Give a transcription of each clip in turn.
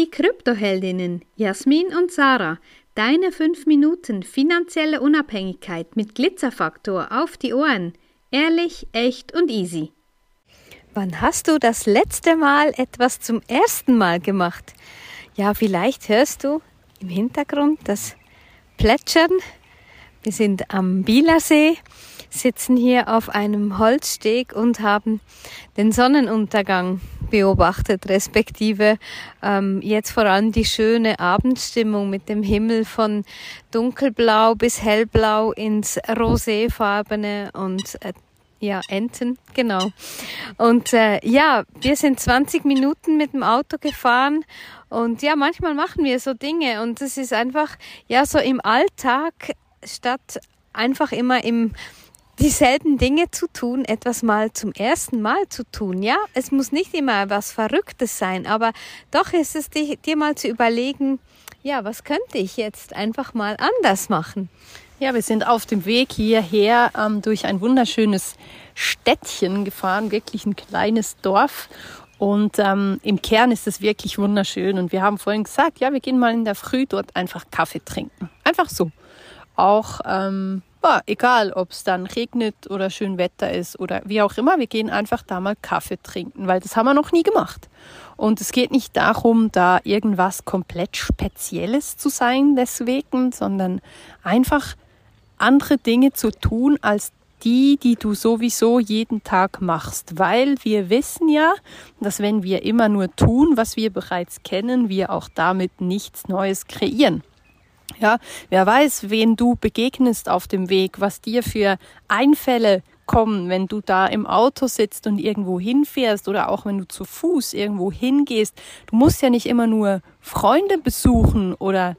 Die Kryptoheldinnen Jasmin und Sarah, deine 5 Minuten finanzielle Unabhängigkeit mit Glitzerfaktor auf die Ohren. Ehrlich, echt und easy. Wann hast du das letzte Mal etwas zum ersten Mal gemacht? Ja, vielleicht hörst du im Hintergrund das Plätschern. Wir sind am Bielersee sitzen hier auf einem Holzsteg und haben den Sonnenuntergang beobachtet, respektive ähm, jetzt vor allem die schöne Abendstimmung mit dem Himmel von dunkelblau bis hellblau ins roséfarbene und äh, ja, Enten, genau. Und äh, ja, wir sind 20 Minuten mit dem Auto gefahren und ja, manchmal machen wir so Dinge und es ist einfach, ja, so im Alltag statt einfach immer im dieselben Dinge zu tun, etwas mal zum ersten Mal zu tun. Ja, es muss nicht immer was Verrücktes sein, aber doch ist es dir, dir mal zu überlegen, ja, was könnte ich jetzt einfach mal anders machen? Ja, wir sind auf dem Weg hierher ähm, durch ein wunderschönes Städtchen gefahren, wirklich ein kleines Dorf. Und ähm, im Kern ist es wirklich wunderschön. Und wir haben vorhin gesagt, ja, wir gehen mal in der Früh dort einfach Kaffee trinken. Einfach so. Auch ähm, ja, egal, ob es dann regnet oder schön Wetter ist oder wie auch immer, wir gehen einfach da mal Kaffee trinken, weil das haben wir noch nie gemacht. Und es geht nicht darum, da irgendwas komplett Spezielles zu sein deswegen, sondern einfach andere Dinge zu tun als die, die du sowieso jeden Tag machst, weil wir wissen ja, dass wenn wir immer nur tun, was wir bereits kennen, wir auch damit nichts Neues kreieren. Ja, wer weiß, wen du begegnest auf dem Weg, was dir für Einfälle kommen, wenn du da im Auto sitzt und irgendwo hinfährst oder auch wenn du zu Fuß irgendwo hingehst. Du musst ja nicht immer nur Freunde besuchen oder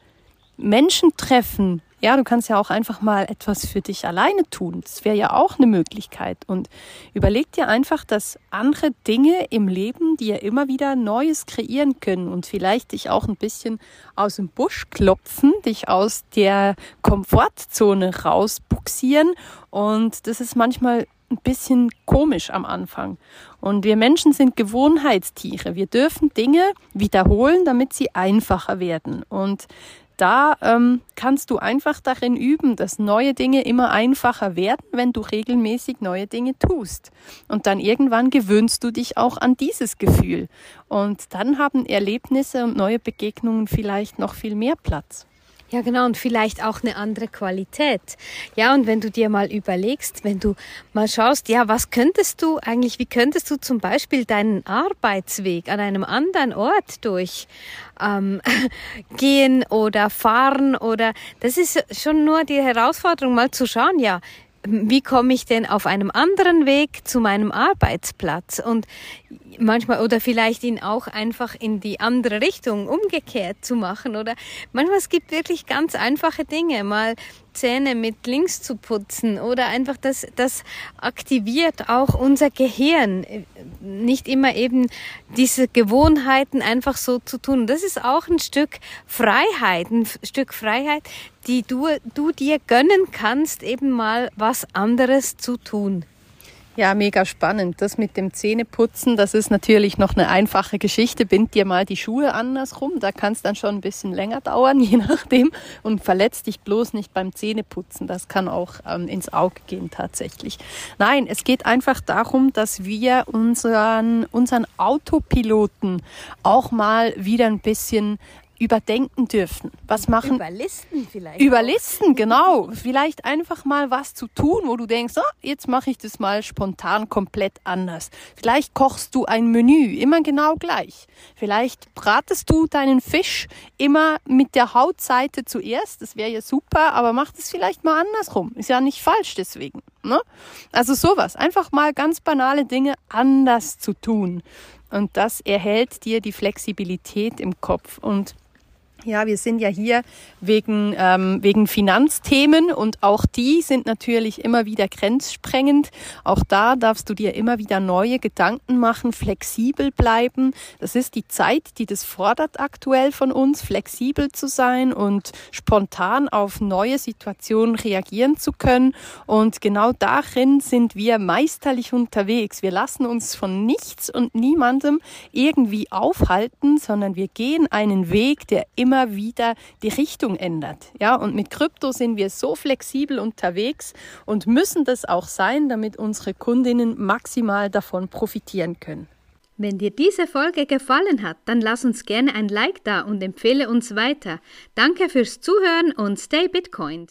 Menschen treffen, ja, du kannst ja auch einfach mal etwas für dich alleine tun. Das wäre ja auch eine Möglichkeit. Und überleg dir einfach, dass andere Dinge im Leben dir immer wieder Neues kreieren können und vielleicht dich auch ein bisschen aus dem Busch klopfen, dich aus der Komfortzone rausbuxieren. Und das ist manchmal ein bisschen komisch am Anfang. Und wir Menschen sind Gewohnheitstiere. Wir dürfen Dinge wiederholen, damit sie einfacher werden. Und da ähm, kannst du einfach darin üben, dass neue Dinge immer einfacher werden, wenn du regelmäßig neue Dinge tust. Und dann irgendwann gewöhnst du dich auch an dieses Gefühl. Und dann haben Erlebnisse und neue Begegnungen vielleicht noch viel mehr Platz. Ja, genau, und vielleicht auch eine andere Qualität. Ja, und wenn du dir mal überlegst, wenn du mal schaust, ja, was könntest du eigentlich, wie könntest du zum Beispiel deinen Arbeitsweg an einem anderen Ort durch ähm, gehen oder fahren oder das ist schon nur die Herausforderung, mal zu schauen, ja, wie komme ich denn auf einem anderen Weg zu meinem Arbeitsplatz? Und manchmal oder vielleicht ihn auch einfach in die andere Richtung umgekehrt zu machen oder manchmal es gibt wirklich ganz einfache Dinge, mal Zähne mit links zu putzen oder einfach das, das aktiviert auch unser Gehirn. Nicht immer eben diese Gewohnheiten einfach so zu tun. Das ist auch ein Stück Freiheit, ein Stück Freiheit, die du, du dir gönnen kannst, eben mal was anderes zu tun. Ja, mega spannend. Das mit dem Zähneputzen, das ist natürlich noch eine einfache Geschichte. Bind dir mal die Schuhe andersrum. Da kann es dann schon ein bisschen länger dauern, je nachdem. Und verletz dich bloß nicht beim Zähneputzen. Das kann auch ähm, ins Auge gehen tatsächlich. Nein, es geht einfach darum, dass wir unseren, unseren Autopiloten auch mal wieder ein bisschen überdenken dürfen. Was machen? Überlisten vielleicht. Überlisten, genau. Vielleicht einfach mal was zu tun, wo du denkst, oh, jetzt mache ich das mal spontan komplett anders. Vielleicht kochst du ein Menü immer genau gleich. Vielleicht bratest du deinen Fisch immer mit der Hautseite zuerst. Das wäre ja super, aber mach das vielleicht mal andersrum. Ist ja nicht falsch deswegen. Ne? Also sowas. Einfach mal ganz banale Dinge anders zu tun. Und das erhält dir die Flexibilität im Kopf. Und Ja, wir sind ja hier wegen, ähm, wegen Finanzthemen und auch die sind natürlich immer wieder grenzsprengend. Auch da darfst du dir immer wieder neue Gedanken machen, flexibel bleiben. Das ist die Zeit, die das fordert aktuell von uns, flexibel zu sein und spontan auf neue Situationen reagieren zu können. Und genau darin sind wir meisterlich unterwegs. Wir lassen uns von nichts und niemandem irgendwie aufhalten, sondern wir gehen einen Weg, der immer immer wieder die Richtung ändert. Ja, und mit Krypto sind wir so flexibel unterwegs und müssen das auch sein, damit unsere Kundinnen maximal davon profitieren können. Wenn dir diese Folge gefallen hat, dann lass uns gerne ein Like da und empfehle uns weiter. Danke fürs Zuhören und stay Bitcoin.